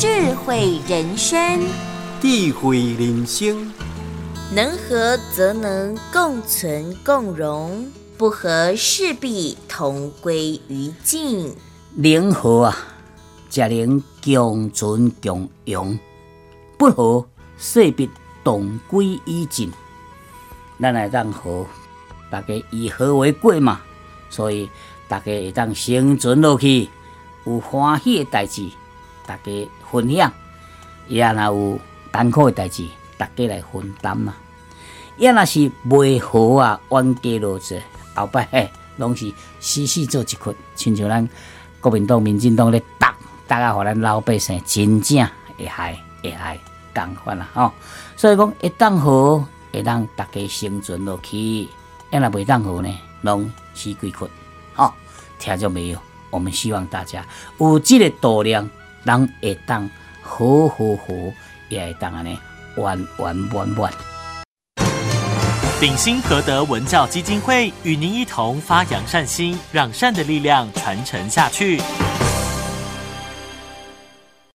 智慧人生，智慧人生，能和则能共存共荣，不和势必同归于尽。能和啊，才能共存共荣；不和，势必同归于尽。咱来当和，大家以和为贵嘛，所以大家会当生存落去，有欢喜的代志，大家分享；也若有艰苦的代志，大家来分担嘛。也若是袂好啊，冤家路窄，后摆嘿，拢是死死做一群，亲像咱国民党、民进党咧打，打啊，互咱老百姓真正会害会害共款啦吼。所以讲，一旦好。会让大家生存落去，要若袂当好呢，拢死鬼困。好，听着没有？我们希望大家有这个度量，人会当好好好，也会当安尼完完满满。鼎新和德文教基金会与您一同发扬善心，让善的力量传承下去。